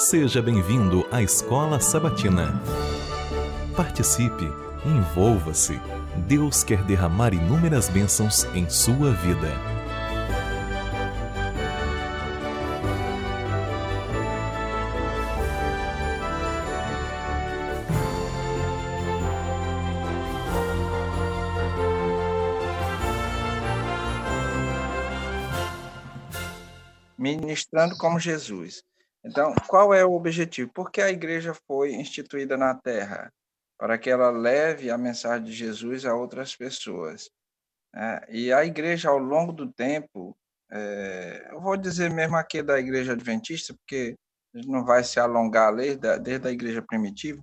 Seja bem-vindo à Escola Sabatina. Participe, envolva-se. Deus quer derramar inúmeras bênçãos em sua vida. Ministrando como Jesus. Então, qual é o objetivo? Por que a igreja foi instituída na Terra? Para que ela leve a mensagem de Jesus a outras pessoas. É, e a igreja, ao longo do tempo, é, eu vou dizer mesmo aqui da igreja adventista, porque a gente não vai se alongar desde, desde a igreja primitiva,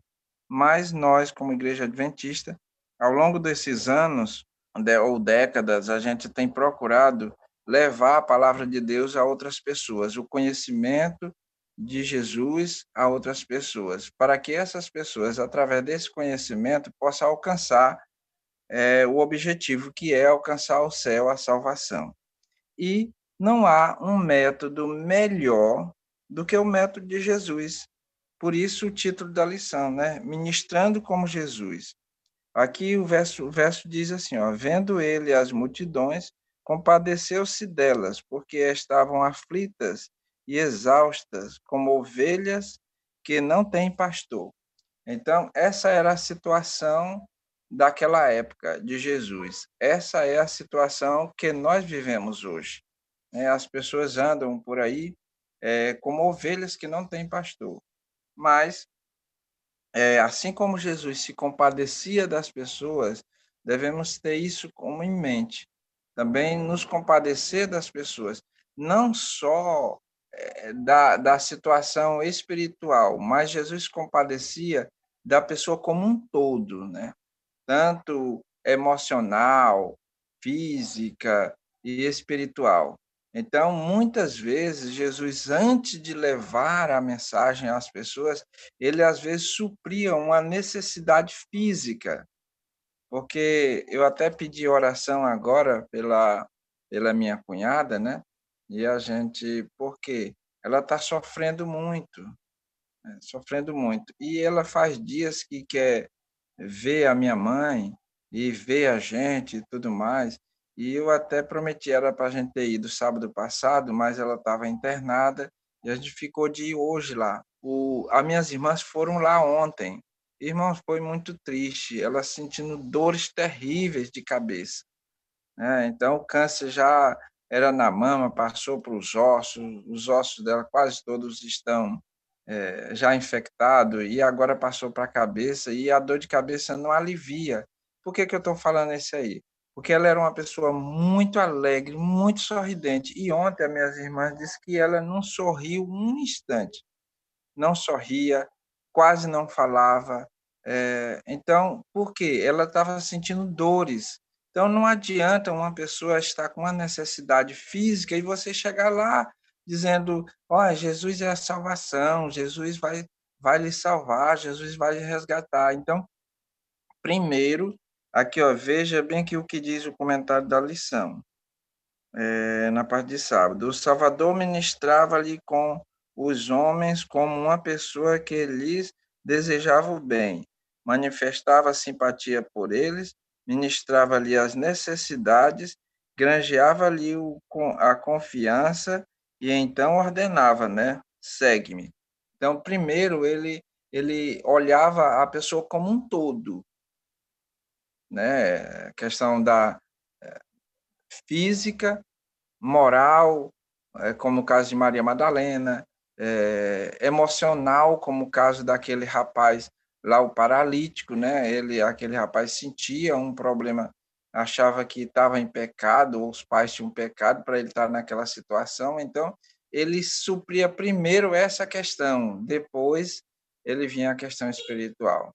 mas nós, como igreja adventista, ao longo desses anos ou décadas, a gente tem procurado levar a palavra de Deus a outras pessoas, o conhecimento de Jesus a outras pessoas, para que essas pessoas, através desse conhecimento, possam alcançar é, o objetivo que é alcançar o céu, a salvação. E não há um método melhor do que o método de Jesus. Por isso o título da lição, né? Ministrando como Jesus. Aqui o verso, o verso diz assim, ó, vendo ele as multidões, compadeceu-se delas, porque estavam aflitas e exaustas, como ovelhas que não têm pastor. Então, essa era a situação daquela época de Jesus. Essa é a situação que nós vivemos hoje. Né? As pessoas andam por aí é, como ovelhas que não têm pastor. Mas, é, assim como Jesus se compadecia das pessoas, devemos ter isso como em mente. Também nos compadecer das pessoas, não só da, da situação espiritual, mas Jesus compadecia da pessoa como um todo, né? tanto emocional, física e espiritual. Então, muitas vezes, Jesus, antes de levar a mensagem às pessoas, ele às vezes supria uma necessidade física, porque eu até pedi oração agora pela, pela minha cunhada, né? E a gente, por quê? Ela está sofrendo muito, né? sofrendo muito. E ela faz dias que quer ver a minha mãe e ver a gente e tudo mais. E eu até prometi ela para a gente ter ido sábado passado, mas ela estava internada e a gente ficou de ir hoje lá. O, as minhas irmãs foram lá ontem. Irmãos, foi muito triste, ela sentindo dores terríveis de cabeça. Né? Então, o câncer já era na mama, passou para os ossos, os ossos dela quase todos estão é, já infectados, e agora passou para a cabeça, e a dor de cabeça não alivia. Por que, que eu estou falando isso aí? Porque ela era uma pessoa muito alegre, muito sorridente, e ontem as minhas irmãs disse que ela não sorriu um instante, não sorria, quase não falava. É, então, por quê? Ela estava sentindo dores, então, não adianta uma pessoa estar com uma necessidade física e você chegar lá dizendo: Olha, Jesus é a salvação, Jesus vai, vai lhe salvar, Jesus vai lhe resgatar. Então, primeiro, aqui, ó, veja bem que o que diz o comentário da lição, é, na parte de sábado. O Salvador ministrava ali com os homens como uma pessoa que lhes desejava o bem, manifestava simpatia por eles ministrava ali as necessidades, granjeava ali o, a confiança e então ordenava, né? Segue-me. Então, primeiro ele ele olhava a pessoa como um todo, né? Questão da eh, física, moral, eh, como o caso de Maria Madalena, é, emocional, como o caso daquele rapaz lá o paralítico, né? Ele, aquele rapaz sentia um problema, achava que estava em pecado, ou os pais tinham pecado para ele estar naquela situação. Então, ele supria primeiro essa questão, depois ele vinha a questão espiritual.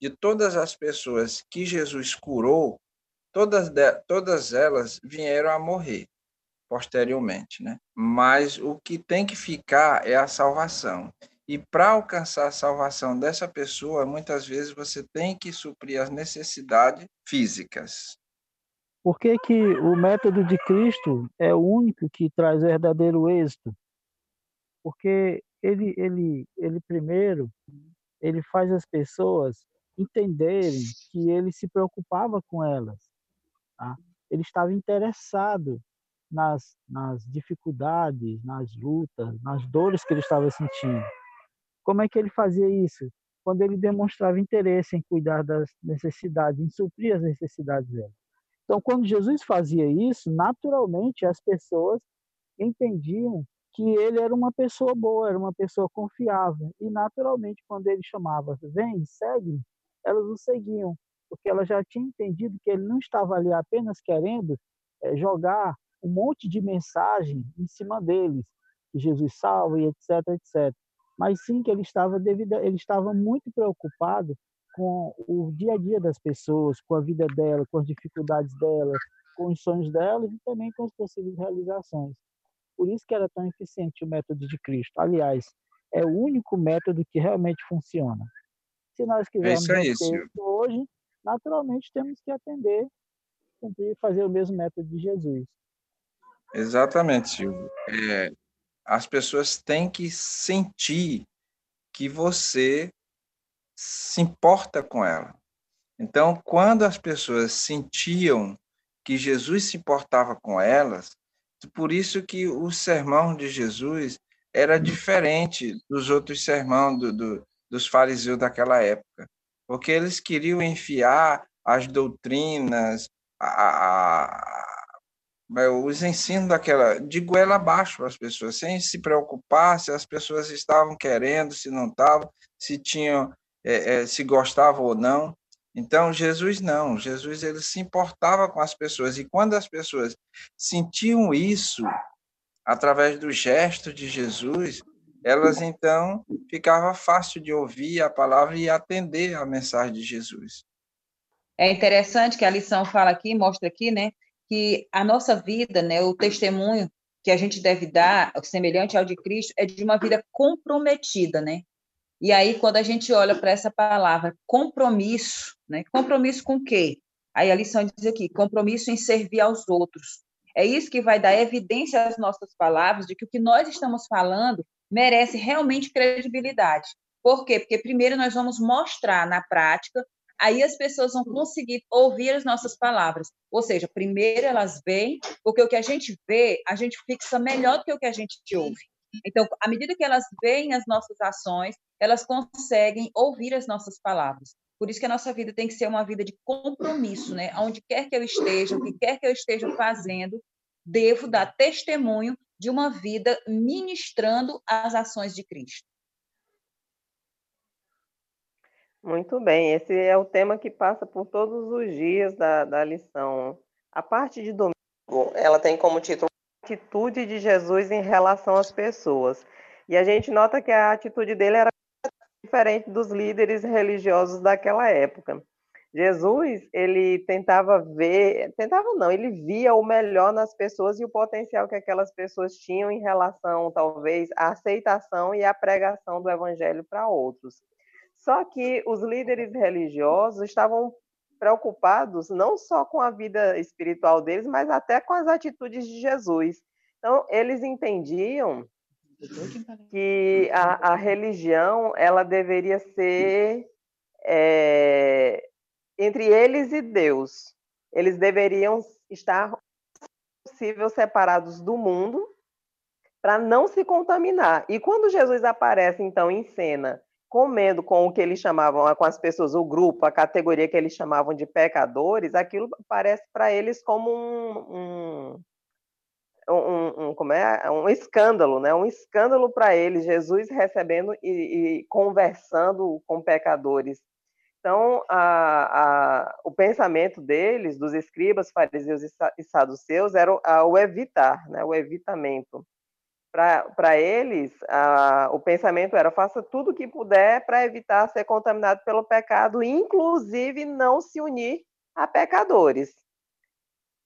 De todas as pessoas que Jesus curou, todas, de, todas elas vieram a morrer posteriormente, né? Mas o que tem que ficar é a salvação. E para alcançar a salvação dessa pessoa, muitas vezes você tem que suprir as necessidades físicas. Por que, que o método de Cristo é o único que traz verdadeiro êxito? Porque ele, ele, ele primeiro, ele faz as pessoas entenderem que ele se preocupava com elas. Tá? Ele estava interessado nas, nas dificuldades, nas lutas, nas dores que ele estava sentindo. Como é que ele fazia isso? Quando ele demonstrava interesse em cuidar das necessidades, em suprir as necessidades dela. Então, quando Jesus fazia isso, naturalmente as pessoas entendiam que ele era uma pessoa boa, era uma pessoa confiável. E, naturalmente, quando ele chamava, vem, segue, elas o seguiam, porque ela já tinha entendido que ele não estava ali apenas querendo é, jogar um monte de mensagem em cima deles, que Jesus salva e etc, etc. Mas sim que ele estava devido, ele estava muito preocupado com o dia a dia das pessoas, com a vida dela, com as dificuldades dela, com os sonhos delas e também com as possíveis realizações. Por isso que era tão eficiente o método de Cristo. Aliás, é o único método que realmente funciona. Se nós quisermos é isso, isso hoje, naturalmente temos que atender, cumprir, fazer o mesmo método de Jesus. Exatamente, Silvio. É, as pessoas têm que sentir que você se importa com ela. Então, quando as pessoas sentiam que Jesus se importava com elas, por isso que o sermão de Jesus era diferente dos outros sermões do, do, dos fariseus daquela época, porque eles queriam enfiar as doutrinas, a, a, os ensinos daquela, de goela abaixo para as pessoas, sem se preocupar se as pessoas estavam querendo, se não estavam, se tinham, é, é, se gostavam ou não. Então Jesus não, Jesus ele se importava com as pessoas e quando as pessoas sentiam isso através do gesto de Jesus, elas então ficava fácil de ouvir a palavra e atender a mensagem de Jesus. É interessante que a lição fala aqui, mostra aqui, né, que a nossa vida, né, o testemunho que a gente deve dar, semelhante ao de Cristo, é de uma vida comprometida, né? E aí, quando a gente olha para essa palavra compromisso, né? Compromisso com quê? Aí a lição diz aqui: compromisso em servir aos outros. É isso que vai dar evidência às nossas palavras de que o que nós estamos falando merece realmente credibilidade. Por quê? Porque primeiro nós vamos mostrar na prática aí as pessoas vão conseguir ouvir as nossas palavras. Ou seja, primeiro elas veem, porque o que a gente vê, a gente fixa melhor do que o que a gente ouve. Então, à medida que elas veem as nossas ações, elas conseguem ouvir as nossas palavras. Por isso que a nossa vida tem que ser uma vida de compromisso, né? Onde quer que eu esteja, o que quer que eu esteja fazendo, devo dar testemunho de uma vida ministrando as ações de Cristo. Muito bem, esse é o tema que passa por todos os dias da, da lição. A parte de domingo, ela tem como título Atitude de Jesus em relação às pessoas. E a gente nota que a atitude dele era diferente dos líderes religiosos daquela época. Jesus, ele tentava ver, tentava não, ele via o melhor nas pessoas e o potencial que aquelas pessoas tinham em relação, talvez, à aceitação e à pregação do evangelho para outros. Só que os líderes religiosos estavam preocupados não só com a vida espiritual deles, mas até com as atitudes de Jesus. Então, eles entendiam que a, a religião ela deveria ser é, entre eles e Deus. Eles deveriam estar possível separados do mundo para não se contaminar. E quando Jesus aparece então em cena comendo com o que eles chamavam, com as pessoas, o grupo, a categoria que eles chamavam de pecadores, aquilo parece para eles como um, um, um, um, como é? um escândalo, né? um escândalo para eles, Jesus recebendo e, e, conversando com pecadores. Então, a, a, o pensamento deles, dos escribas, fariseus e saduceus, era o, a, o evitar, né? o evitamento para eles, o pensamento era: faça tudo o que puder para evitar ser contaminado pelo pecado, inclusive não se unir a pecadores.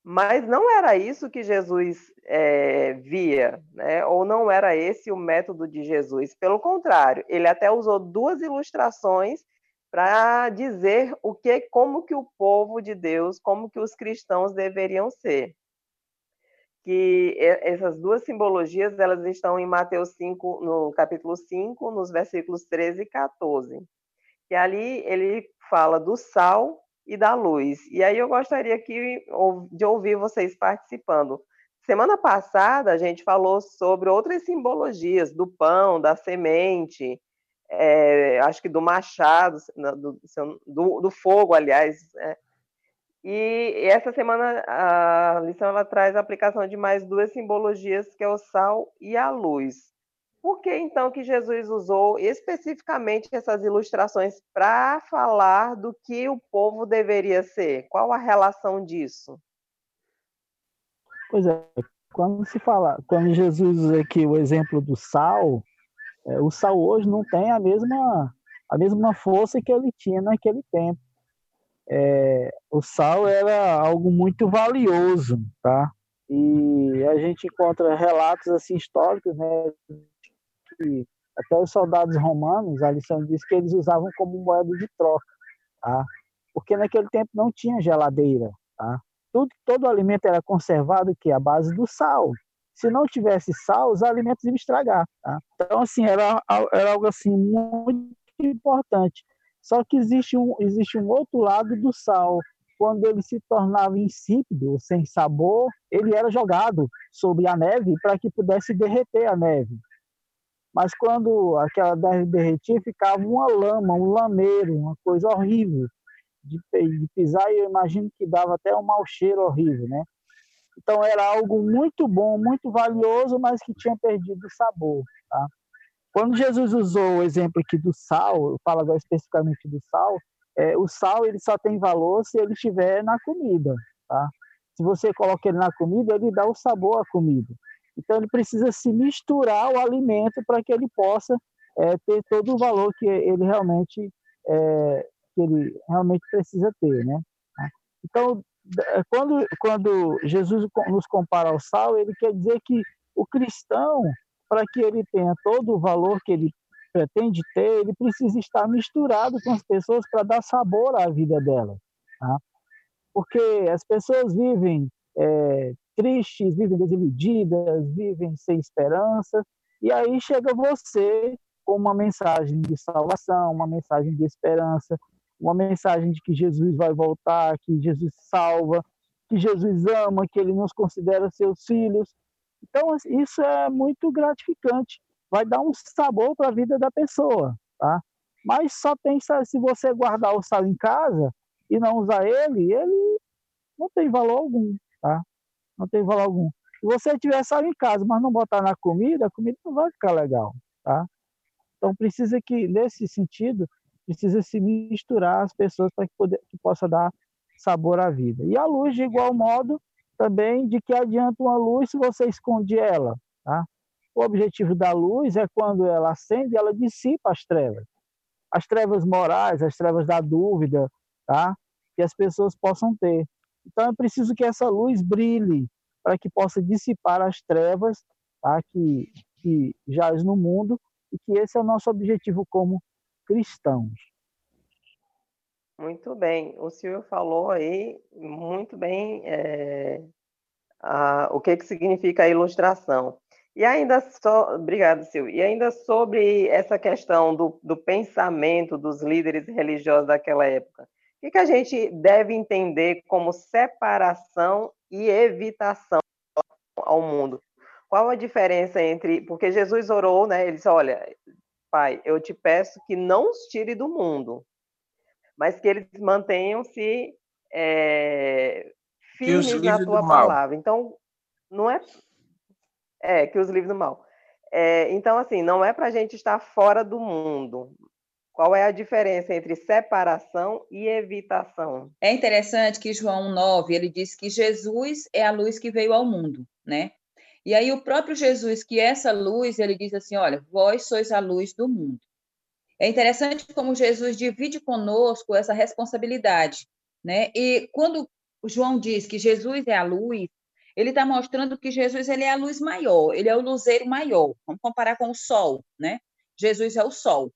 Mas não era isso que Jesus é, via, né? ou não era esse o método de Jesus. Pelo contrário, ele até usou duas ilustrações para dizer o que, como que o povo de Deus, como que os cristãos deveriam ser que essas duas simbologias elas estão em Mateus 5, no capítulo 5, nos versículos 13 e 14. Que ali ele fala do sal e da luz. E aí eu gostaria que, de ouvir vocês participando. Semana passada a gente falou sobre outras simbologias do pão, da semente, é, acho que do machado, do, do, do fogo, aliás, é, e essa semana a lição ela traz a aplicação de mais duas simbologias, que é o sal e a luz. Por que então que Jesus usou especificamente essas ilustrações para falar do que o povo deveria ser? Qual a relação disso? Pois é, quando se fala, quando Jesus usa aqui o exemplo do sal, é, o sal hoje não tem a mesma a mesma força que ele tinha naquele tempo é, o sal era algo muito valioso, tá? E a gente encontra relatos assim históricos, né? Que até os soldados romanos, a lição diz que eles usavam como moeda de troca, tá? Porque naquele tempo não tinha geladeira, tá? Tudo, todo alimento era conservado que à base do sal. Se não tivesse sal, os alimentos iam estragar, tá? Então assim era, era algo assim muito importante. Só que existe um, existe um outro lado do sal. Quando ele se tornava insípido, sem sabor, ele era jogado sobre a neve para que pudesse derreter a neve. Mas quando aquela neve derretia, ficava uma lama, um lameiro, uma coisa horrível de, de pisar e eu imagino que dava até um mau cheiro horrível, né? Então era algo muito bom, muito valioso, mas que tinha perdido o sabor, tá? Quando Jesus usou o exemplo aqui do sal, eu falo agora especificamente do sal, é, o sal ele só tem valor se ele estiver na comida, tá? Se você coloca ele na comida, ele dá o sabor à comida. Então ele precisa se misturar o alimento para que ele possa é, ter todo o valor que ele realmente é, que ele realmente precisa ter, né? Então quando quando Jesus nos compara ao sal, ele quer dizer que o cristão para que ele tenha todo o valor que ele pretende ter, ele precisa estar misturado com as pessoas para dar sabor à vida delas. Tá? Porque as pessoas vivem é, tristes, vivem desiludidas, vivem sem esperança, e aí chega você com uma mensagem de salvação, uma mensagem de esperança, uma mensagem de que Jesus vai voltar, que Jesus salva, que Jesus ama, que ele nos considera seus filhos. Então, assim, isso é muito gratificante. Vai dar um sabor para a vida da pessoa, tá? Mas só tem se você guardar o sal em casa e não usar ele, ele não tem valor algum, tá? Não tem valor algum. Se você tiver sal em casa, mas não botar na comida, a comida não vai ficar legal, tá? Então precisa que nesse sentido precisa se misturar as pessoas para que, que possa dar sabor à vida. E a luz de igual modo também de que adianta uma luz se você esconde ela. Tá? O objetivo da luz é quando ela acende, ela dissipa as trevas. As trevas morais, as trevas da dúvida, tá? que as pessoas possam ter. Então é preciso que essa luz brilhe para que possa dissipar as trevas tá? que, que jaz no mundo e que esse é o nosso objetivo como cristãos. Muito bem, o senhor falou aí muito bem é, a, o que, que significa a ilustração. E ainda só, obrigado, Silvio. E ainda sobre essa questão do, do pensamento dos líderes religiosos daquela época, o que, que a gente deve entender como separação e evitação ao mundo? Qual a diferença entre. Porque Jesus orou, né? Ele disse: Olha, Pai, eu te peço que não os tire do mundo, mas que eles mantenham-se é, firmes na tua palavra. Então, não é. É, que os livros do mal. É, então, assim, não é para a gente estar fora do mundo. Qual é a diferença entre separação e evitação? É interessante que João 9, ele diz que Jesus é a luz que veio ao mundo, né? E aí o próprio Jesus, que é essa luz, ele diz assim, olha, vós sois a luz do mundo. É interessante como Jesus divide conosco essa responsabilidade, né? E quando João diz que Jesus é a luz, ele está mostrando que Jesus ele é a luz maior, ele é o luzeiro maior. Vamos comparar com o sol, né? Jesus é o sol.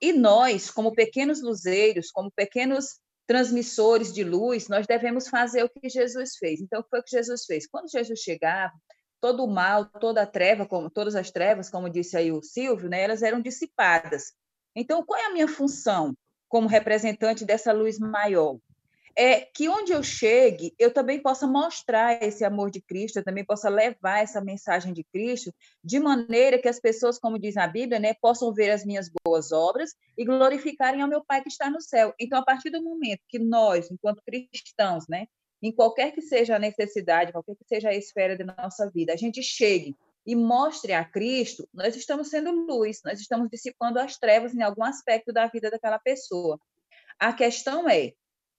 E nós, como pequenos luzeiros, como pequenos transmissores de luz, nós devemos fazer o que Jesus fez. Então, foi o que Jesus fez. Quando Jesus chegava, todo o mal, toda a treva, como todas as trevas, como disse aí o Silvio, né, elas eram dissipadas. Então, qual é a minha função como representante dessa luz maior? É que onde eu chegue, eu também possa mostrar esse amor de Cristo, eu também possa levar essa mensagem de Cristo, de maneira que as pessoas, como diz a Bíblia, né, possam ver as minhas boas obras e glorificarem ao meu Pai que está no céu. Então, a partir do momento que nós, enquanto cristãos, né, em qualquer que seja a necessidade, qualquer que seja a esfera da nossa vida, a gente chegue e mostre a Cristo, nós estamos sendo luz, nós estamos dissipando as trevas em algum aspecto da vida daquela pessoa. A questão é,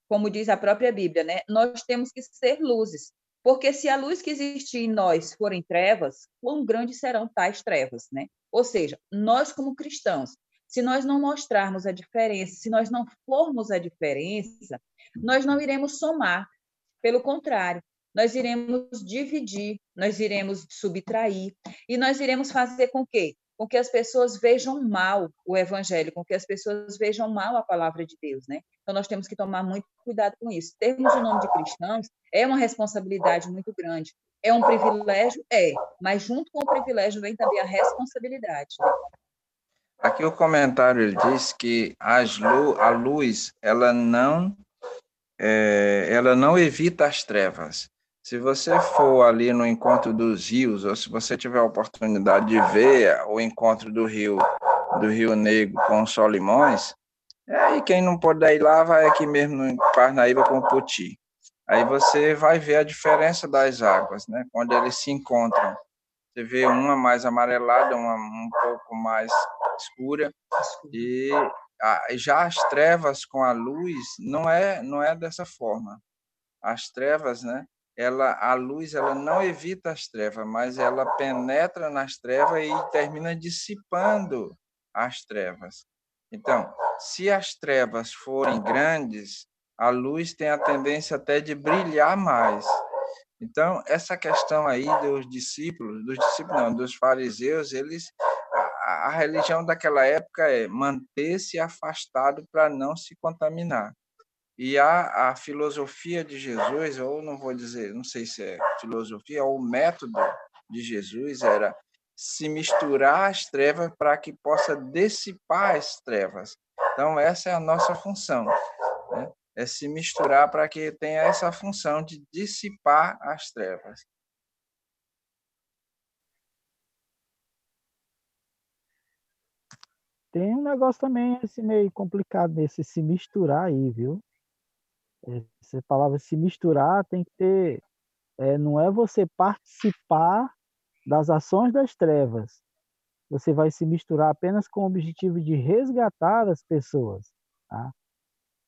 como diz a própria Bíblia, né? Nós temos que ser luzes, porque se a luz que existe em nós forem trevas, quão grandes serão tais trevas, né? Ou seja, nós como cristãos, se nós não mostrarmos a diferença, se nós não formos a diferença, nós não iremos somar. Pelo contrário, nós iremos dividir, nós iremos subtrair, e nós iremos fazer com que? Com que as pessoas vejam mal o evangelho, com que as pessoas vejam mal a palavra de Deus, né? Então nós temos que tomar muito cuidado com isso. Termos o nome de cristãos é uma responsabilidade muito grande. É um privilégio? É, mas junto com o privilégio vem também a responsabilidade. Né? Aqui o comentário ele diz que lu a luz ela não é, ela não evita as trevas, se você for ali no encontro dos rios, ou se você tiver a oportunidade de ver o encontro do rio do Rio Negro com os Solimões, aí quem não pode ir lá vai aqui mesmo em Parnaíba com o Poti. Aí você vai ver a diferença das águas, né? Quando eles se encontram. Você vê uma mais amarelada, uma um pouco mais escura, e já as trevas com a luz não é não é dessa forma. As trevas, né? Ela a luz ela não evita as trevas, mas ela penetra nas trevas e termina dissipando as trevas. Então, se as trevas forem grandes, a luz tem a tendência até de brilhar mais. Então, essa questão aí dos discípulos, dos discípulos não, dos fariseus, eles a, a religião daquela época é manter-se afastado para não se contaminar. E a, a filosofia de Jesus, ou não vou dizer, não sei se é filosofia, ou o método de Jesus era se misturar as trevas para que possa dissipar as trevas. Então, essa é a nossa função. Né? É se misturar para que tenha essa função de dissipar as trevas. Tem um negócio também esse meio complicado desse se misturar aí, viu? Essa palavra se misturar tem que ter. É, não é você participar das ações das trevas. Você vai se misturar apenas com o objetivo de resgatar as pessoas. Tá?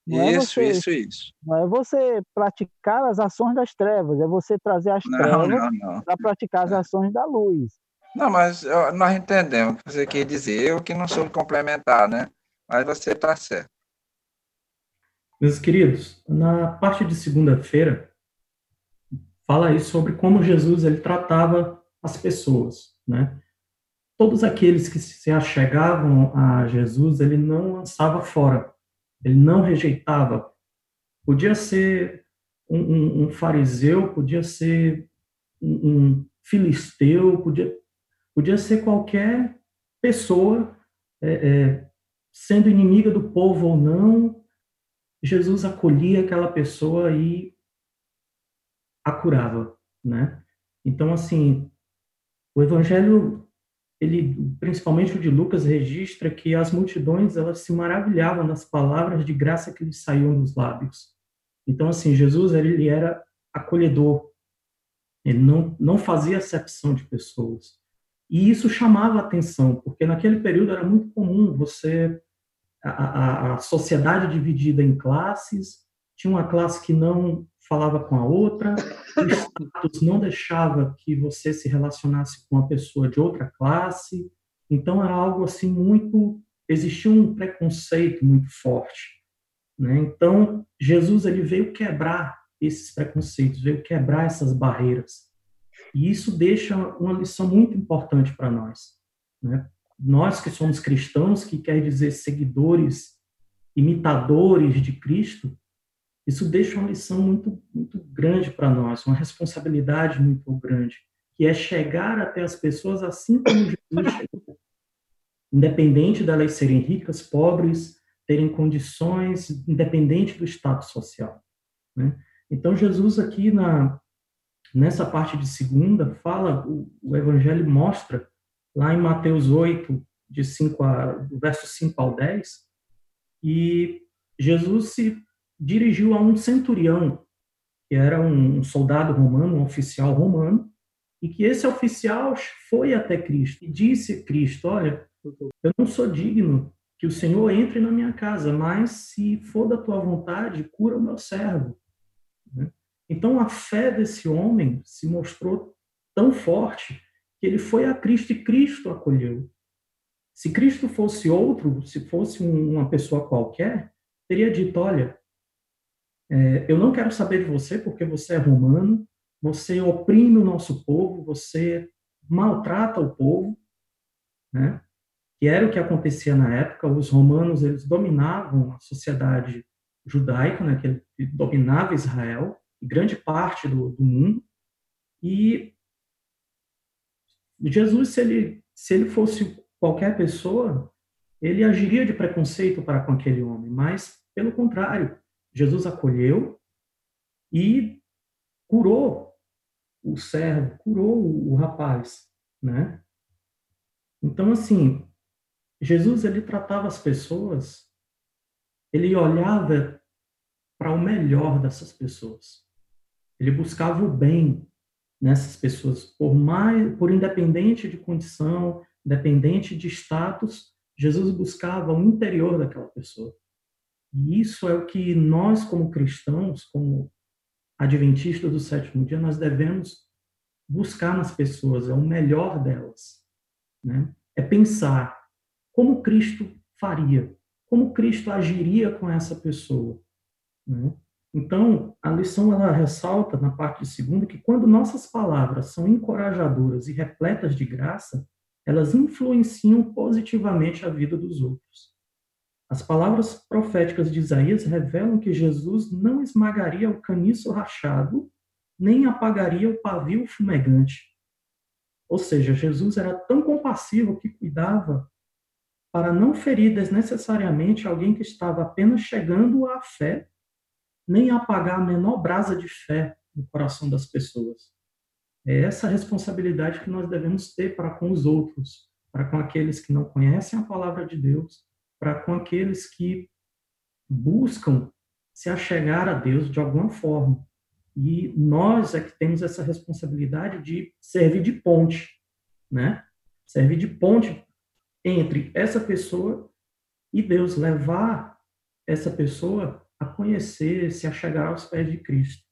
Não isso, é você, isso, isso. Não é você praticar as ações das trevas, é você trazer as não, trevas para praticar as é. ações da luz. Não, mas nós entendemos o que você quer dizer. Eu que não sou complementar, né? Mas você está certo. Meus queridos, na parte de segunda-feira, fala aí sobre como Jesus ele tratava as pessoas, né? Todos aqueles que se achegavam a Jesus, ele não lançava fora, ele não rejeitava. Podia ser um, um, um fariseu, podia ser um, um, filisteu, podia, podia ser qualquer pessoa, é, é, sendo inimiga do povo ou não, Jesus acolhia aquela pessoa e a curava, né? Então, assim, o evangelho, ele, principalmente o de Lucas, registra que as multidões, elas se maravilhavam das palavras de graça que lhes saíam dos lábios. Então, assim, Jesus, ele era acolhedor. Ele não, não fazia acepção de pessoas. E isso chamava atenção, porque naquele período era muito comum você a, a, sociedade dividida em classes, tinha uma classe que não falava com a outra, o status não deixava que você se relacionasse com uma pessoa de outra classe, então era algo assim muito, existia um preconceito muito forte, né? Então Jesus ele veio quebrar esses preconceitos, veio quebrar essas barreiras, e isso deixa uma lição muito importante para nós, né? Nós que somos cristãos, que quer dizer seguidores, imitadores de Cristo, isso deixa uma lição muito, muito grande para nós, uma responsabilidade muito grande, que é chegar até as pessoas assim como Jesus chegou. Independente delas serem ricas, pobres, terem condições, independente do status social. Né? Então, Jesus aqui na, nessa parte de segunda, fala, o, o Evangelho mostra, lá em Mateus 8, de 5 a, do verso 5 ao 10, e Jesus se dirigiu a um centurião, que era um soldado romano, um oficial romano, e que esse oficial foi até Cristo e disse Cristo: Olha, eu não sou digno que o Senhor entre na minha casa, mas se for da tua vontade, cura o meu servo. Né? Então a fé desse homem se mostrou tão forte que ele foi a Cristo e Cristo acolheu. Se Cristo fosse outro, se fosse uma pessoa qualquer, teria dito: Olha, é, eu não quero saber de você porque você é romano, você oprime o nosso povo, você maltrata o povo, né? Que era o que acontecia na época. Os romanos eles dominavam a sociedade judaica, né? Que dominava Israel grande parte do, do mundo. E Jesus, se ele se ele fosse qualquer pessoa, ele agiria de preconceito para com aquele homem, mas pelo contrário, Jesus acolheu e curou o servo, curou o rapaz, né? Então, assim, Jesus, ele tratava as pessoas, ele olhava para o melhor dessas pessoas. Ele buscava o bem nessas pessoas, por mais, por independente de condição, independente de status, Jesus buscava o interior daquela pessoa. E isso é o que nós, como cristãos, como adventistas do sétimo dia, nós devemos buscar nas pessoas, é o melhor delas. Né? É pensar como Cristo faria, como Cristo agiria com essa pessoa. Né? Então, a lição ela ressalta na parte segunda que quando nossas palavras são encorajadoras e repletas de graça, elas influenciam positivamente a vida dos outros. As palavras proféticas de Isaías revelam que Jesus não esmagaria o caniço rachado, nem apagaria o pavio fumegante. Ou seja, Jesus era tão compassivo que cuidava para não ferir desnecessariamente alguém que estava apenas chegando à fé, nem apagar a menor brasa de fé no coração das pessoas. É essa responsabilidade que nós devemos ter para com os outros, para com aqueles que não conhecem a palavra de Deus para com aqueles que buscam se achegar a Deus de alguma forma. E nós é que temos essa responsabilidade de servir de ponte, né? Servir de ponte entre essa pessoa e Deus, levar essa pessoa a conhecer, se achegar aos pés de Cristo.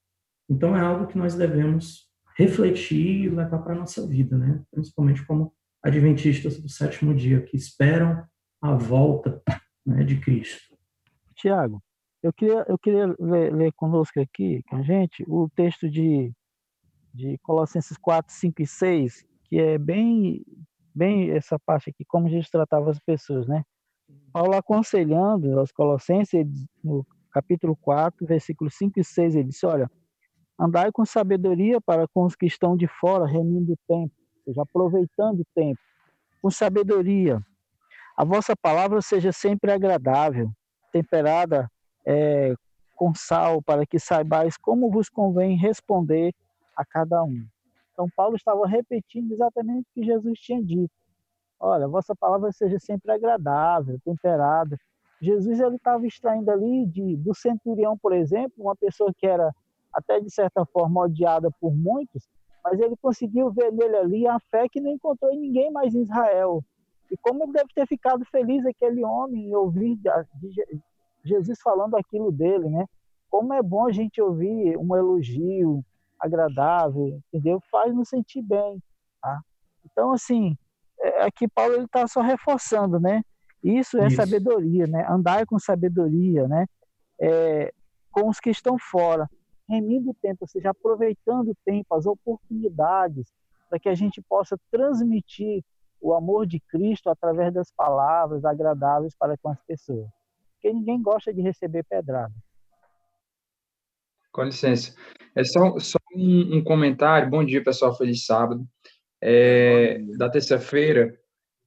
Então é algo que nós devemos refletir e levar para a nossa vida, né? Principalmente como adventistas do sétimo dia, que esperam a volta né, de Cristo. Tiago, eu queria, eu queria ler, ler, conosco aqui, com a gente, o texto de, de Colossenses 4, 5 e 6, que é bem, bem essa parte aqui, como Jesus tratava as pessoas, né? Paulo aconselhando aos Colossenses, no capítulo 4, versículos 5 e 6, ele disse, olha, andai com sabedoria para com os que estão de fora, remindo o tempo, ou seja, aproveitando o tempo, com sabedoria, a vossa palavra seja sempre agradável, temperada é, com sal, para que saibais como vos convém responder a cada um. Então, Paulo estava repetindo exatamente o que Jesus tinha dito. Olha, a vossa palavra seja sempre agradável, temperada. Jesus ele estava extraindo ali de, do centurião, por exemplo, uma pessoa que era até de certa forma odiada por muitos, mas ele conseguiu ver nele ali a fé que não encontrou em ninguém mais em Israel. E como ele deve ter ficado feliz aquele homem em ouvir Jesus falando aquilo dele, né? Como é bom a gente ouvir um elogio agradável, entendeu? Faz nos sentir bem, tá? Então, assim, é, aqui Paulo ele está só reforçando, né? Isso é Isso. sabedoria, né? Andar com sabedoria, né? É, com os que estão fora, remindo o tempo, ou seja, aproveitando o tempo, as oportunidades, para que a gente possa transmitir o amor de Cristo através das palavras agradáveis para com as pessoas. Porque ninguém gosta de receber pedrada. Com licença. É só, só um, um, comentário. Bom dia, pessoal. Feliz sábado. É, da terça-feira,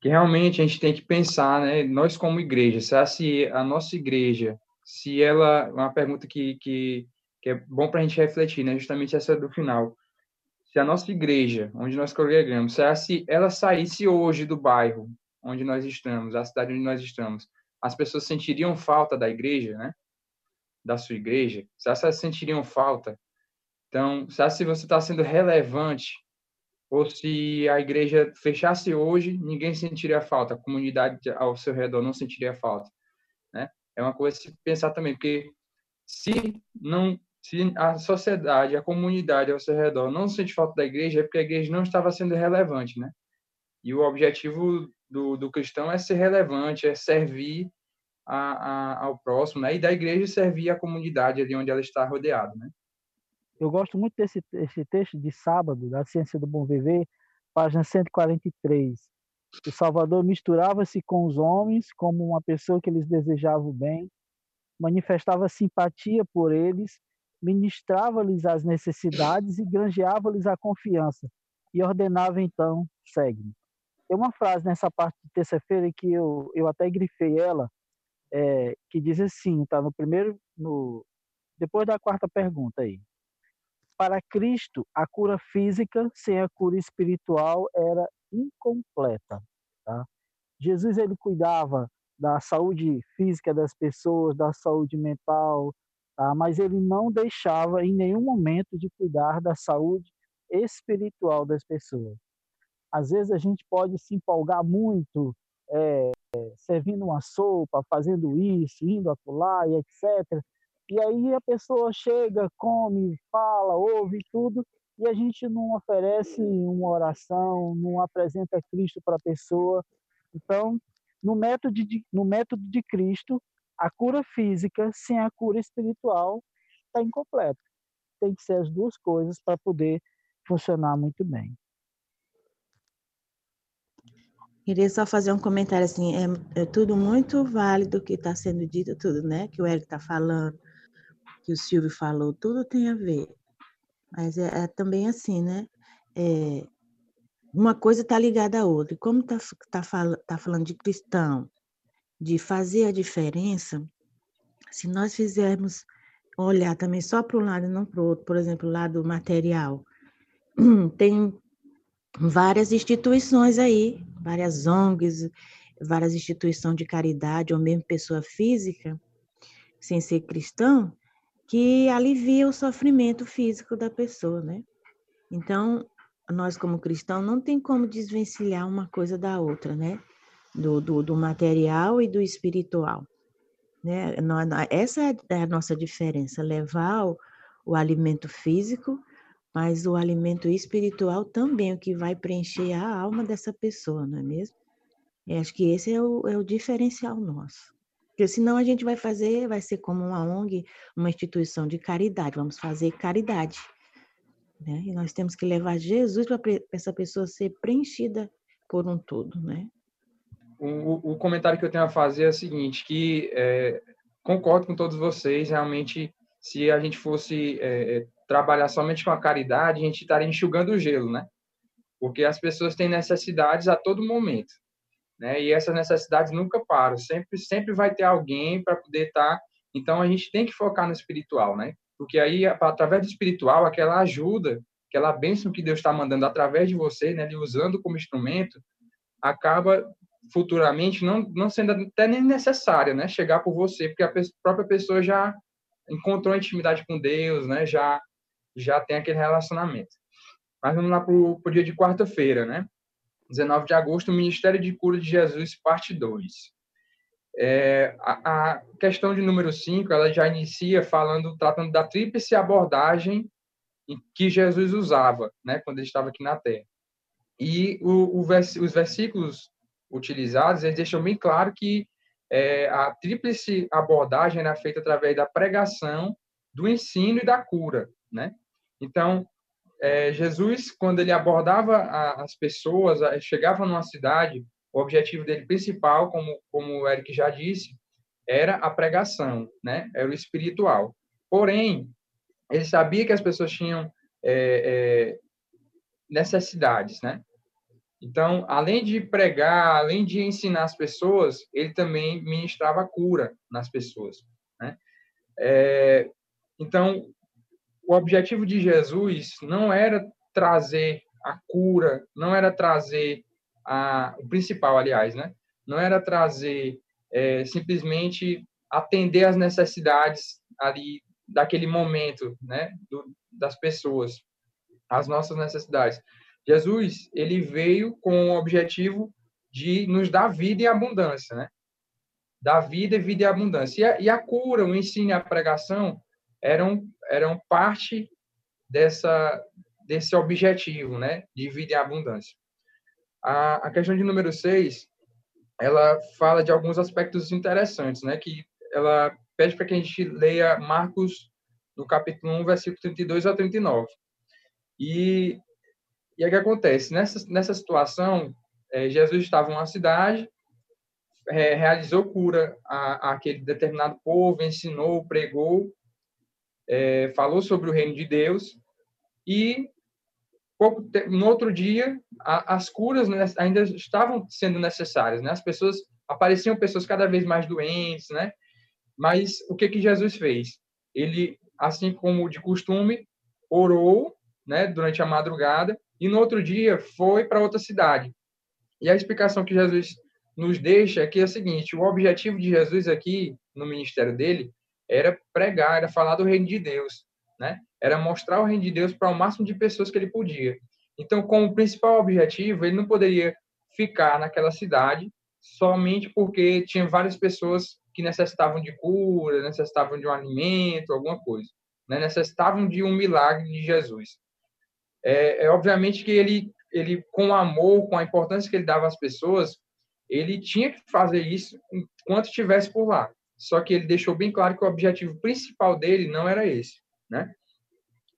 que realmente a gente tem que pensar, né? Nós como igreja, se a nossa igreja, se ela, uma pergunta que, que, que é bom para a gente refletir, né? Justamente essa do final. Se a nossa igreja, onde nós congregamos, se ela saísse hoje do bairro onde nós estamos, a cidade onde nós estamos, as pessoas sentiriam falta da igreja, né? Da sua igreja? Se elas sentiriam falta? Então, se você está sendo relevante ou se a igreja fechasse hoje, ninguém sentiria falta, a comunidade ao seu redor não sentiria falta, né? É uma coisa a se pensar também, porque se não se a sociedade, a comunidade ao seu redor não sente falta da igreja, é porque a igreja não estava sendo relevante, né? E o objetivo do, do cristão é ser relevante, é servir a, a, ao próximo, né? E da igreja servir a comunidade ali onde ela está rodeada, né? Eu gosto muito desse, desse texto de sábado, da Ciência do Bom Viver, página 143. O Salvador misturava-se com os homens como uma pessoa que eles desejavam bem, manifestava simpatia por eles, ministrava-lhes as necessidades e granjeava-lhes a confiança, e ordenava então, segue-me. Tem uma frase nessa parte de terça-feira que eu, eu até grifei ela, é, que diz assim, tá no primeiro, no, depois da quarta pergunta aí. Para Cristo, a cura física sem a cura espiritual era incompleta. Tá? Jesus ele cuidava da saúde física das pessoas, da saúde mental, tá? mas ele não deixava em nenhum momento de cuidar da saúde espiritual das pessoas. Às vezes a gente pode se empolgar muito é, servindo uma sopa, fazendo isso, indo acolá e etc. E aí a pessoa chega, come, fala, ouve tudo, e a gente não oferece uma oração, não apresenta Cristo para a pessoa. Então, no método, de, no método de Cristo, a cura física sem a cura espiritual está incompleta. Tem que ser as duas coisas para poder funcionar muito bem. Queria só fazer um comentário assim, é, é tudo muito válido que está sendo dito, tudo, né? Que o Eric está falando, que o Silvio falou, tudo tem a ver. Mas é, é também assim, né? É, uma coisa está ligada à outra. E como está tá, fal, tá falando de cristão, de fazer a diferença, se nós fizermos olhar também só para um lado e não para o outro, por exemplo, o lado material, tem várias instituições aí, várias ONGs, várias instituições de caridade, ou mesmo pessoa física, sem ser cristão, que alivia o sofrimento físico da pessoa, né? Então, nós como cristãos não tem como desvencilhar uma coisa da outra, né? Do, do, do material e do espiritual. Né? Essa é a nossa diferença, levar o, o alimento físico mas o alimento espiritual também, o que vai preencher a alma dessa pessoa, não é mesmo? Eu acho que esse é o, é o diferencial nosso. Porque senão a gente vai fazer, vai ser como uma ONG, uma instituição de caridade, vamos fazer caridade. Né? E nós temos que levar Jesus para essa pessoa ser preenchida por um todo, né? O, o, comentário que eu tenho a fazer é o seguinte, que é, concordo com todos vocês, realmente, se a gente fosse é, trabalhar somente com a caridade, a gente estaria enxugando o gelo, né? Porque as pessoas têm necessidades a todo momento, né? E essas necessidades nunca param, sempre sempre vai ter alguém para poder estar. Tá... Então a gente tem que focar no espiritual, né? Porque aí através do espiritual, aquela ajuda, aquela bênção que Deus está mandando através de você, né? Ele usando como instrumento, acaba futuramente não não sendo até nem necessária, né? Chegar por você, porque a própria pessoa já encontrou intimidade com Deus, né? Já já tem aquele relacionamento. Mas vamos lá para o dia de quarta-feira, né? 19 de agosto, Ministério de Cura de Jesus, parte 2. É, a, a, questão de número 5, ela já inicia falando, tratando da tríplice abordagem que Jesus usava, né, quando ele estava aqui na Terra. E o, o vers, os versículos utilizados, eles deixam bem claro que é, a tríplice abordagem era feita através da pregação, do ensino e da cura, né? Então, é, Jesus, quando ele abordava a, as pessoas, a, chegava numa cidade, o objetivo dele principal, como, como o Eric já disse, era a pregação, né? Era o espiritual. Porém, ele sabia que as pessoas tinham é, é, necessidades, né? Então, além de pregar, além de ensinar as pessoas, ele também ministrava cura nas pessoas, né? É, então, o objetivo de Jesus não era trazer a cura, não era trazer a, o principal, aliás, né? Não era trazer é, simplesmente atender às necessidades ali daquele momento, né? Do, das pessoas, as nossas necessidades. Jesus, ele veio com o objetivo de nos dar vida e abundância, né? Dar vida, vida e abundância. E a, e a cura, o ensino e a pregação eram, eram parte dessa, desse objetivo, né? De vida e abundância. A, a questão de número 6, ela fala de alguns aspectos interessantes, né? Que ela pede para que a gente leia Marcos, no capítulo 1, versículo 32 a 39. E e o que acontece? Nessa, nessa situação, é, Jesus estava em uma cidade, é, realizou cura a, a, aquele determinado povo, ensinou, pregou, é, falou sobre o reino de Deus, e pouco no outro dia, a, as curas né, ainda estavam sendo necessárias, né? As pessoas apareciam pessoas cada vez mais doentes, né? Mas o que que Jesus fez? Ele, assim como de costume, orou, né, durante a madrugada e no outro dia foi para outra cidade. E a explicação que Jesus nos deixa aqui é a seguinte: o objetivo de Jesus aqui no ministério dele era pregar, era falar do reino de Deus, né? Era mostrar o reino de Deus para o máximo de pessoas que ele podia. Então, como principal objetivo, ele não poderia ficar naquela cidade somente porque tinha várias pessoas que necessitavam de cura, necessitavam de um alimento, alguma coisa, né? necessitavam de um milagre de Jesus é, é obviamente que ele, ele, com o amor, com a importância que ele dava às pessoas, ele tinha que fazer isso enquanto estivesse por lá. Só que ele deixou bem claro que o objetivo principal dele não era esse, né?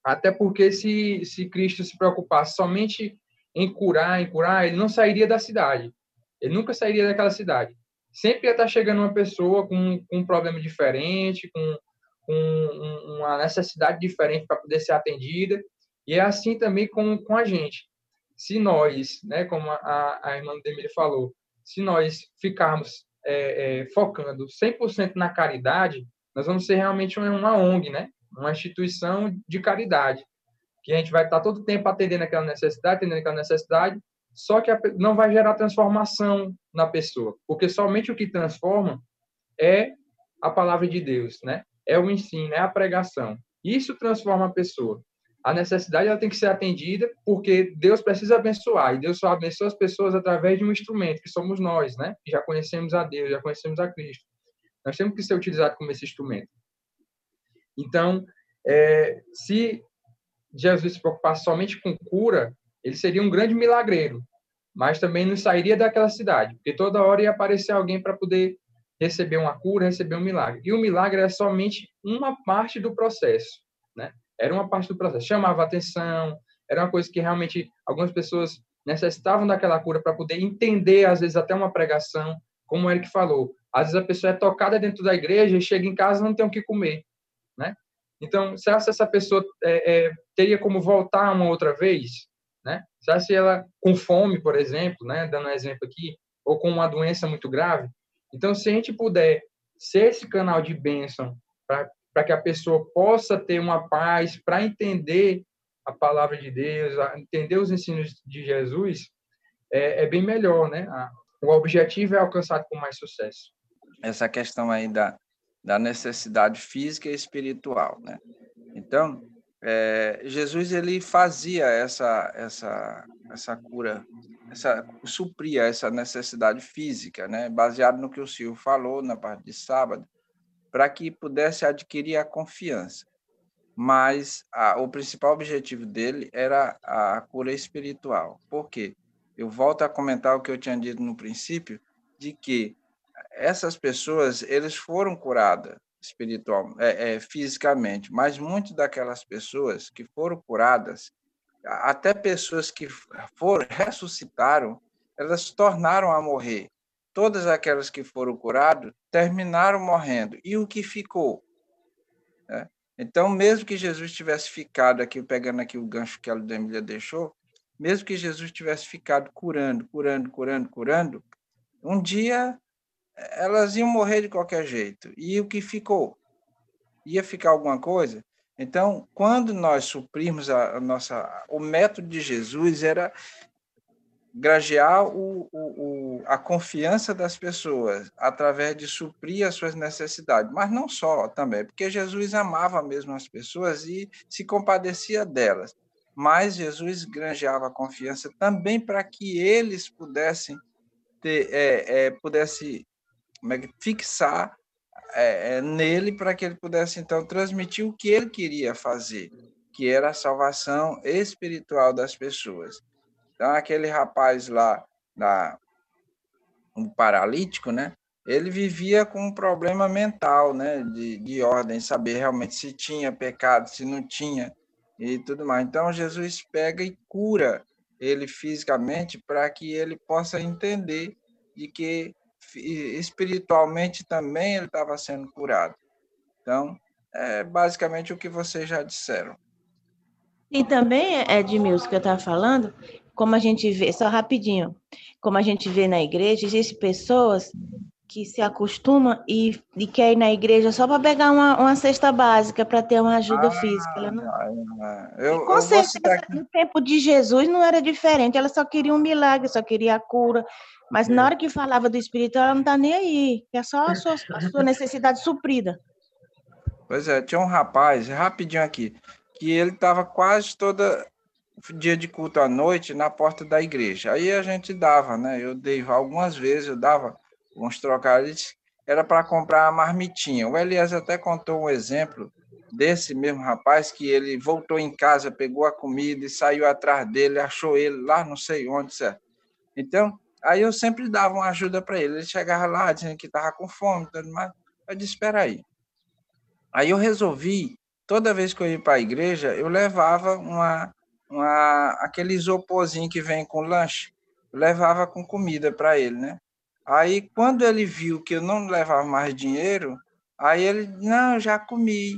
Até porque se, se Cristo se preocupasse somente em curar, em curar, ele não sairia da cidade. Ele nunca sairia daquela cidade. Sempre ia estar chegando uma pessoa com, com um problema diferente, com, com uma necessidade diferente para poder ser atendida. E é assim também com, com a gente. Se nós, né, como a, a irmã Demir falou, se nós ficarmos é, é, focando 100% na caridade, nós vamos ser realmente uma, ONG, né? uma instituição de caridade, que a gente vai estar todo tempo atendendo aquela necessidade, atendendo aquela necessidade, só que não vai gerar transformação na pessoa, porque somente o que transforma é a palavra de Deus, né? É o ensino, é a pregação. Isso transforma a pessoa a necessidade ela tem que ser atendida porque Deus precisa abençoar e Deus só abençoa as pessoas através de um instrumento que somos nós, né? Que já conhecemos a Deus, já conhecemos a Cristo. Nós temos que ser utilizados como esse instrumento. Então, é, se Jesus se preocupasse somente com cura, ele seria um grande milagreiro, mas também não sairia daquela cidade, porque toda hora ia aparecer alguém para poder receber uma cura, receber um milagre. E o milagre é somente uma parte do processo, né? Era uma parte do processo. Chamava atenção, era uma coisa que realmente algumas pessoas necessitavam daquela cura para poder entender, às vezes, até uma pregação, como o Eric falou. Às vezes a pessoa é tocada dentro da igreja e chega em casa e não tem o que comer, né? Então, será que essa pessoa é, é, teria como voltar uma outra vez, né? Será se ela com fome, por exemplo, né? Dando um exemplo aqui, ou com uma doença muito grave. Então, se a gente puder ser esse canal de bênção para para que a pessoa possa ter uma paz para entender a palavra de Deus, entender os ensinos de Jesus, é, é bem melhor, né? O objetivo é alcançado com mais sucesso. Essa questão aí da, da necessidade física e espiritual, né? Então, é, Jesus ele fazia essa essa essa cura, essa supria essa necessidade física, né? Baseado no que o Silvio falou na parte de sábado, para que pudesse adquirir a confiança. Mas a, o principal objetivo dele era a cura espiritual. Por quê? Eu volto a comentar o que eu tinha dito no princípio, de que essas pessoas eles foram curadas espiritual, é, é, fisicamente, mas muitas daquelas pessoas que foram curadas, até pessoas que foram ressuscitaram, elas tornaram a morrer todas aquelas que foram curadas terminaram morrendo. E o que ficou? É. Então, mesmo que Jesus tivesse ficado aqui, pegando aqui o gancho que a Ludemília deixou, mesmo que Jesus tivesse ficado curando, curando, curando, curando, um dia elas iam morrer de qualquer jeito. E o que ficou? Ia ficar alguma coisa? Então, quando nós suprimos a, a nossa. O método de Jesus era gragear o, o, o, a confiança das pessoas através de suprir as suas necessidades, mas não só também, porque Jesus amava mesmo as pessoas e se compadecia delas, mas Jesus granjeava a confiança também para que eles pudessem ter, é, é, pudesse é fixar é, é, nele para que ele pudesse então transmitir o que ele queria fazer, que era a salvação espiritual das pessoas. Então, aquele rapaz lá, um paralítico, né? Ele vivia com um problema mental, né? De, de ordem, saber realmente se tinha pecado, se não tinha e tudo mais. Então, Jesus pega e cura ele fisicamente para que ele possa entender de que espiritualmente também ele estava sendo curado. Então, é basicamente o que vocês já disseram. E também, Edmilson, que eu estava falando, como a gente vê, só rapidinho, como a gente vê na igreja, existem pessoas que se acostumam e, e quer ir na igreja só para pegar uma, uma cesta básica, para ter uma ajuda ah, física. Ela não... eu, com eu certeza, no tempo de Jesus não era diferente, ela só queria um milagre, só queria a cura. Mas é. na hora que falava do espírito, ela não está nem aí, é só a sua, a sua necessidade suprida. Pois é, tinha um rapaz, rapidinho aqui, que ele estava quase toda dia de culto à noite na porta da igreja. Aí a gente dava, né? Eu dei algumas vezes, eu dava uns trocadilhos, era para comprar a marmitinha. O Elias até contou um exemplo desse mesmo rapaz que ele voltou em casa, pegou a comida e saiu atrás dele, achou ele lá não sei onde, certo? Então, aí eu sempre dava uma ajuda para ele. Ele chegava lá dizendo que estava com fome, tudo mais. Eu disse, espera aí. Aí eu resolvi, toda vez que eu ia para a igreja, eu levava uma uma, aquele isoporzinho que vem com lanche, levava com comida para ele, né? Aí, quando ele viu que eu não levava mais dinheiro, aí ele, não, já comi.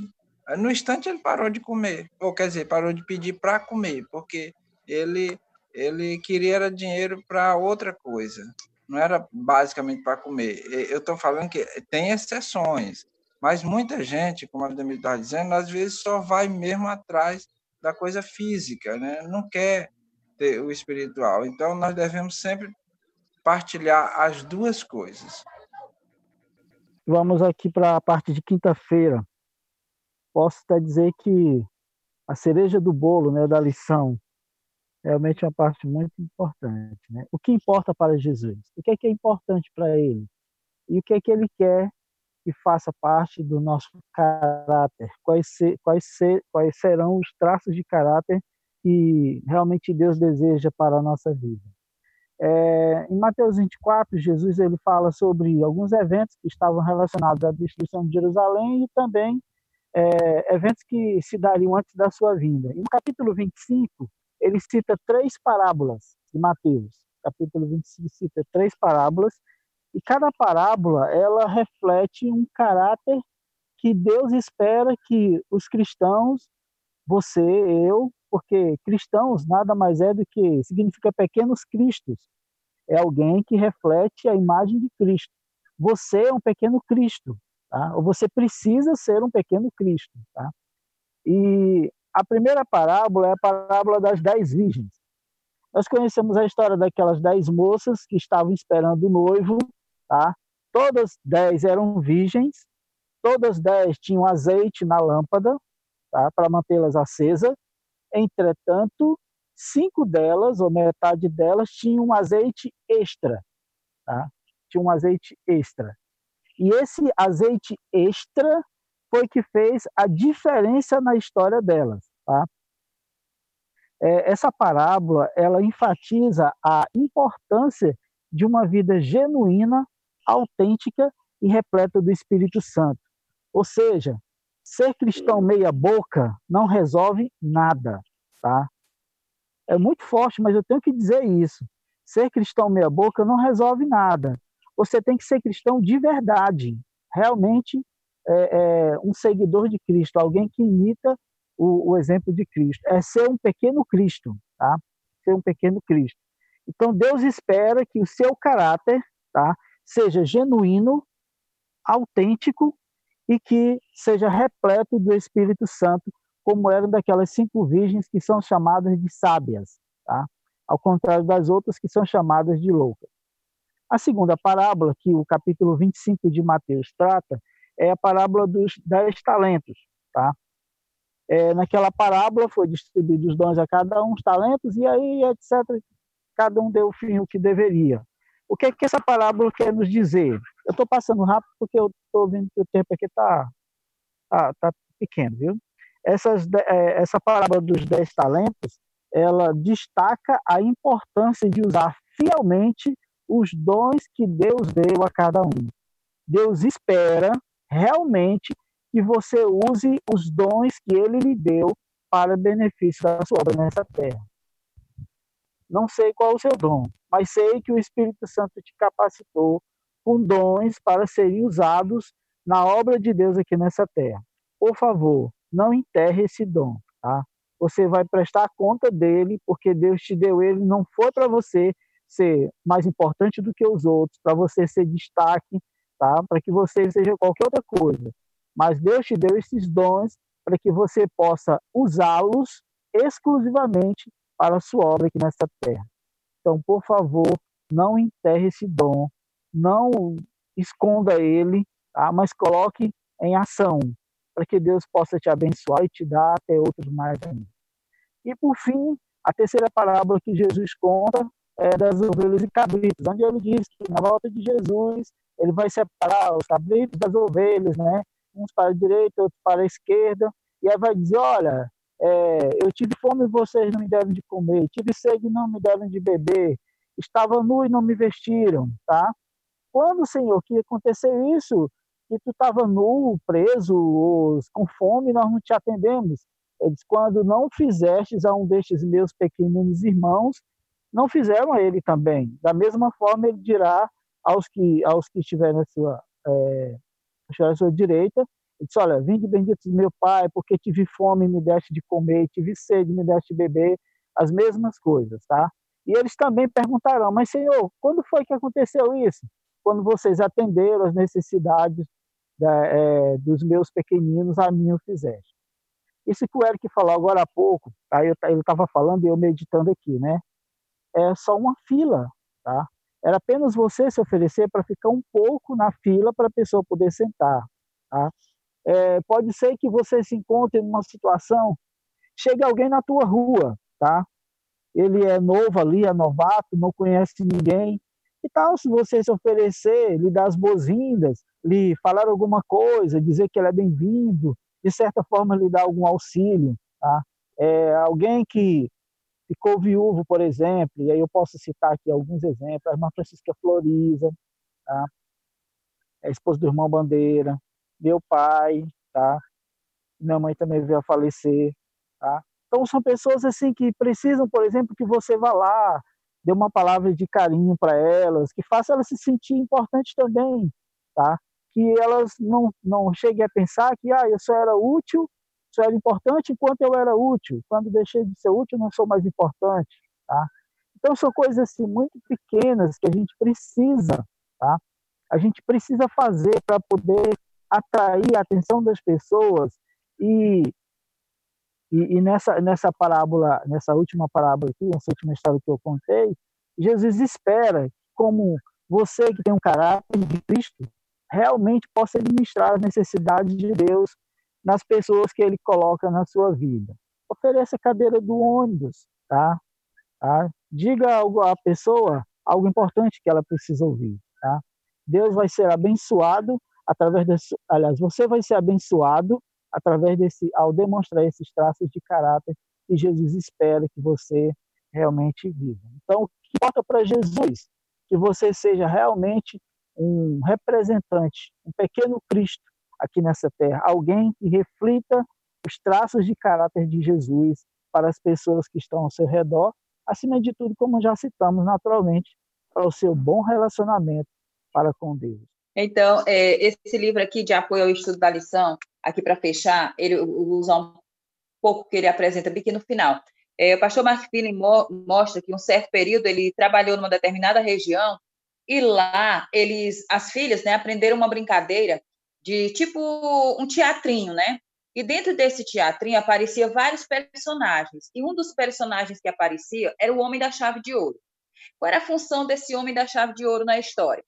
No instante ele parou de comer, ou quer dizer, parou de pedir para comer, porque ele ele queria dinheiro para outra coisa, não era basicamente para comer. Eu estou falando que tem exceções, mas muita gente, como a Ademir está dizendo, às vezes só vai mesmo atrás da coisa física, né? não quer ter o espiritual. Então, nós devemos sempre partilhar as duas coisas. Vamos aqui para a parte de quinta-feira. Posso até dizer que a cereja do bolo né, da lição realmente é uma parte muito importante. Né? O que importa para Jesus? O que é que é importante para ele? E o que é que ele quer que faça parte do nosso caráter, quais, ser, quais, ser, quais serão os traços de caráter que realmente Deus deseja para a nossa vida. É, em Mateus 24, Jesus ele fala sobre alguns eventos que estavam relacionados à destruição de Jerusalém e também é, eventos que se dariam antes da sua vinda. E no capítulo 25, ele cita três parábolas de Mateus. Capítulo 25 cita três parábolas e cada parábola ela reflete um caráter que Deus espera que os cristãos, você, eu, porque cristãos nada mais é do que significa pequenos cristos. É alguém que reflete a imagem de Cristo. Você é um pequeno Cristo, tá? Ou você precisa ser um pequeno Cristo, tá? E a primeira parábola é a parábola das dez virgens. Nós conhecemos a história daquelas dez moças que estavam esperando o noivo Tá? Todas dez eram virgens, todas dez tinham azeite na lâmpada tá? para mantê-las acesas. Entretanto, cinco delas, ou metade delas, tinham um azeite extra. Tá? Tinha um azeite extra. E esse azeite extra foi que fez a diferença na história delas. Tá? É, essa parábola ela enfatiza a importância de uma vida genuína autêntica e repleta do Espírito Santo. Ou seja, ser cristão meia boca não resolve nada, tá? É muito forte, mas eu tenho que dizer isso. Ser cristão meia boca não resolve nada. Você tem que ser cristão de verdade, realmente é, é, um seguidor de Cristo, alguém que imita o, o, exemplo de Cristo. É ser um pequeno Cristo, tá? Ser um pequeno Cristo. Então Deus espera que o seu caráter, tá, seja genuíno, autêntico e que seja repleto do Espírito Santo, como eram daquelas cinco virgens que são chamadas de sábias, tá? Ao contrário das outras que são chamadas de loucas. A segunda parábola que o capítulo 25 de Mateus trata é a parábola dos dez talentos, tá? É, naquela parábola foi distribuído os dons a cada um, os talentos, e aí, etc., cada um deu o fim o que deveria. O que é que essa parábola quer nos dizer? Eu estou passando rápido porque eu estou vendo que o tempo aqui está tá, tá pequeno, viu? Essas, é, essa parábola dos dez talentos, ela destaca a importância de usar fielmente os dons que Deus deu a cada um. Deus espera realmente que você use os dons que ele lhe deu para benefício da sua obra nessa terra. Não sei qual é o seu dom, mas sei que o Espírito Santo te capacitou com dons para serem usados na obra de Deus aqui nessa terra. Por favor, não enterre esse dom, tá? Você vai prestar conta dele, porque Deus te deu ele, não foi para você ser mais importante do que os outros, para você ser destaque, tá? Para que você seja qualquer outra coisa. Mas Deus te deu esses dons para que você possa usá-los exclusivamente para a sua obra aqui nessa terra. Então, por favor, não enterre esse dom, não esconda ele, tá? mas coloque em ação, para que Deus possa te abençoar e te dar até outros mais ainda. E, por fim, a terceira parábola que Jesus conta é das ovelhas e cabritos, onde ele diz que na volta de Jesus ele vai separar os cabritos das ovelhas, né? uns para a direita, outros para a esquerda, e aí vai dizer, olha, é, eu tive fome e vocês não me deram de comer, tive sede e não me deram de beber, estava nu e não me vestiram, tá? Quando, Senhor, que aconteceu isso, que tu estava nu, preso, ou com fome, nós não te atendemos. Ele diz, quando não fizestes a um destes meus pequenos irmãos, não fizeram a ele também. Da mesma forma, ele dirá aos que, aos que estiverem à sua, é, à sua direita, ele disse, olha, vinde bendito meu Pai, porque tive fome me deste de comer, tive sede me deste de beber, as mesmas coisas, tá? E eles também perguntarão, mas Senhor, quando foi que aconteceu isso? Quando vocês atenderam as necessidades da, é, dos meus pequeninos, a mim o fizeste. Isso que o Eric falou agora há pouco, aí eu, ele estava falando e eu meditando aqui, né? É só uma fila, tá? Era apenas você se oferecer para ficar um pouco na fila para a pessoa poder sentar, tá? É, pode ser que você se encontre numa situação, chega alguém na tua rua, tá? Ele é novo ali, é novato, não conhece ninguém. E tal, se você se oferecer, lhe dar as boas-vindas, lhe falar alguma coisa, dizer que ele é bem-vindo, de certa forma lhe dar algum auxílio, tá? É, alguém que ficou viúvo, por exemplo, e aí eu posso citar aqui alguns exemplos, a irmã Francisca Floriza, tá? a esposa do irmão Bandeira, meu pai, tá? Minha mãe também veio a falecer, tá? Então são pessoas assim que precisam, por exemplo, que você vá lá, dê uma palavra de carinho para elas, que faça elas se sentir importantes também, tá? Que elas não não cheguem a pensar que ah, eu só era útil, só era importante enquanto eu era útil. Quando deixei de ser útil, não sou mais importante, tá? Então são coisas assim muito pequenas que a gente precisa, tá? A gente precisa fazer para poder atrair a atenção das pessoas e, e, e, nessa, nessa parábola, nessa última parábola aqui, nessa última história que eu contei, Jesus espera como você que tem um caráter de Cristo realmente possa administrar as necessidades de Deus nas pessoas que ele coloca na sua vida. Ofereça a cadeira do ônibus, tá? tá? Diga algo à pessoa, algo importante que ela precisa ouvir, tá? Deus vai ser abençoado através desse, aliás, você vai ser abençoado através desse, ao demonstrar esses traços de caráter que Jesus espera que você realmente viva. Então, o que importa para Jesus? Que você seja realmente um representante, um pequeno Cristo aqui nessa terra, alguém que reflita os traços de caráter de Jesus para as pessoas que estão ao seu redor, acima de tudo, como já citamos naturalmente, para o seu bom relacionamento para com Deus. Então, é, esse livro aqui de apoio ao estudo da lição, aqui para fechar, ele usa um pouco que ele apresenta aqui no final. É, o pastor Mark Feeling mo mostra que um certo período ele trabalhou numa determinada região e lá eles, as filhas, né, aprenderam uma brincadeira de tipo um teatrinho, né? E dentro desse teatrinho aparecia vários personagens. E um dos personagens que aparecia era o Homem da Chave de Ouro. Qual era a função desse Homem da Chave de Ouro na história?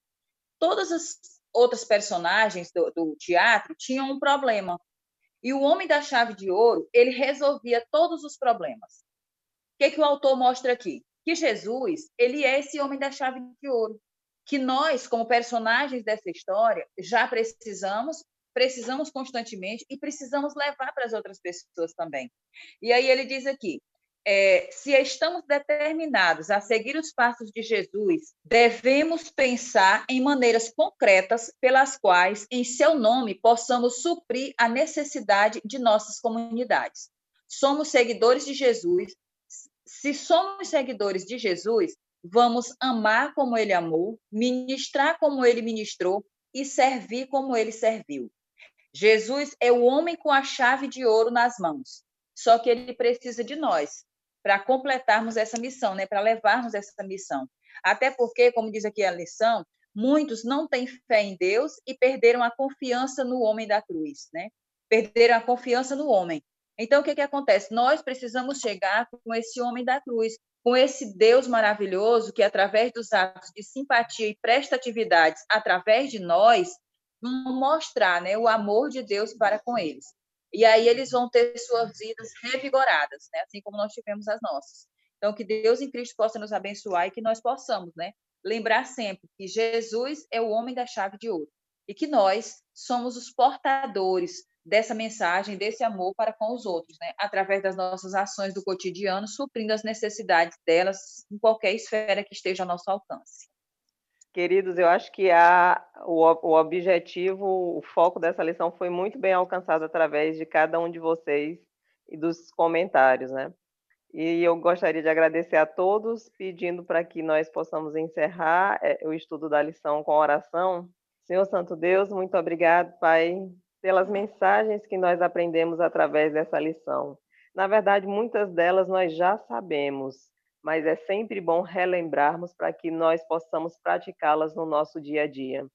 Todas as outras personagens do, do teatro tinham um problema. E o Homem da Chave de Ouro, ele resolvia todos os problemas. O que, que o autor mostra aqui? Que Jesus, ele é esse Homem da Chave de Ouro. Que nós, como personagens dessa história, já precisamos precisamos constantemente e precisamos levar para as outras pessoas também. E aí ele diz aqui: é, se estamos determinados a seguir os passos de Jesus, devemos pensar em maneiras concretas pelas quais, em seu nome, possamos suprir a necessidade de nossas comunidades. Somos seguidores de Jesus. Se somos seguidores de Jesus, vamos amar como ele amou, ministrar como ele ministrou e servir como ele serviu. Jesus é o homem com a chave de ouro nas mãos. Só que ele precisa de nós para completarmos essa missão, né? Para levarmos essa missão. Até porque, como diz aqui a lição, muitos não têm fé em Deus e perderam a confiança no homem da cruz, né? Perderam a confiança no homem. Então, o que, que acontece? Nós precisamos chegar com esse homem da cruz, com esse Deus maravilhoso que, através dos atos de simpatia e prestatividades, através de nós, mostrar né, o amor de Deus para com eles. E aí eles vão ter suas vidas revigoradas, né, assim como nós tivemos as nossas. Então, que Deus em Cristo possa nos abençoar e que nós possamos né, lembrar sempre que Jesus é o homem da chave de ouro e que nós somos os portadores dessa mensagem, desse amor para com os outros, né? através das nossas ações do cotidiano, suprindo as necessidades delas em qualquer esfera que esteja ao nosso alcance. Queridos, eu acho que a, o, o objetivo, o foco dessa lição foi muito bem alcançado através de cada um de vocês e dos comentários, né? E eu gostaria de agradecer a todos, pedindo para que nós possamos encerrar é, o estudo da lição com oração. Senhor Santo Deus, muito obrigado, Pai, pelas mensagens que nós aprendemos através dessa lição. Na verdade, muitas delas nós já sabemos, mas é sempre bom relembrarmos para que nós possamos praticá-las no nosso dia a dia.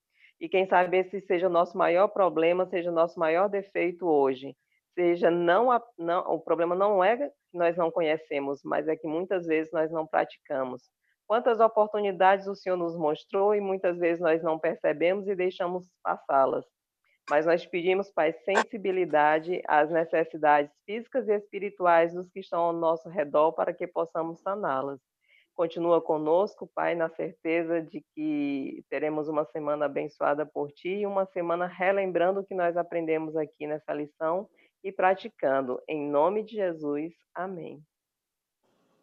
E quem sabe esse seja o nosso maior problema, seja o nosso maior defeito hoje. Seja não, a, não o problema não é que nós não conhecemos, mas é que muitas vezes nós não praticamos. Quantas oportunidades o Senhor nos mostrou e muitas vezes nós não percebemos e deixamos passá-las mas nós pedimos, Pai, sensibilidade às necessidades físicas e espirituais dos que estão ao nosso redor para que possamos saná-las. Continua conosco, Pai, na certeza de que teremos uma semana abençoada por Ti e uma semana relembrando o que nós aprendemos aqui nessa lição e praticando. Em nome de Jesus, amém.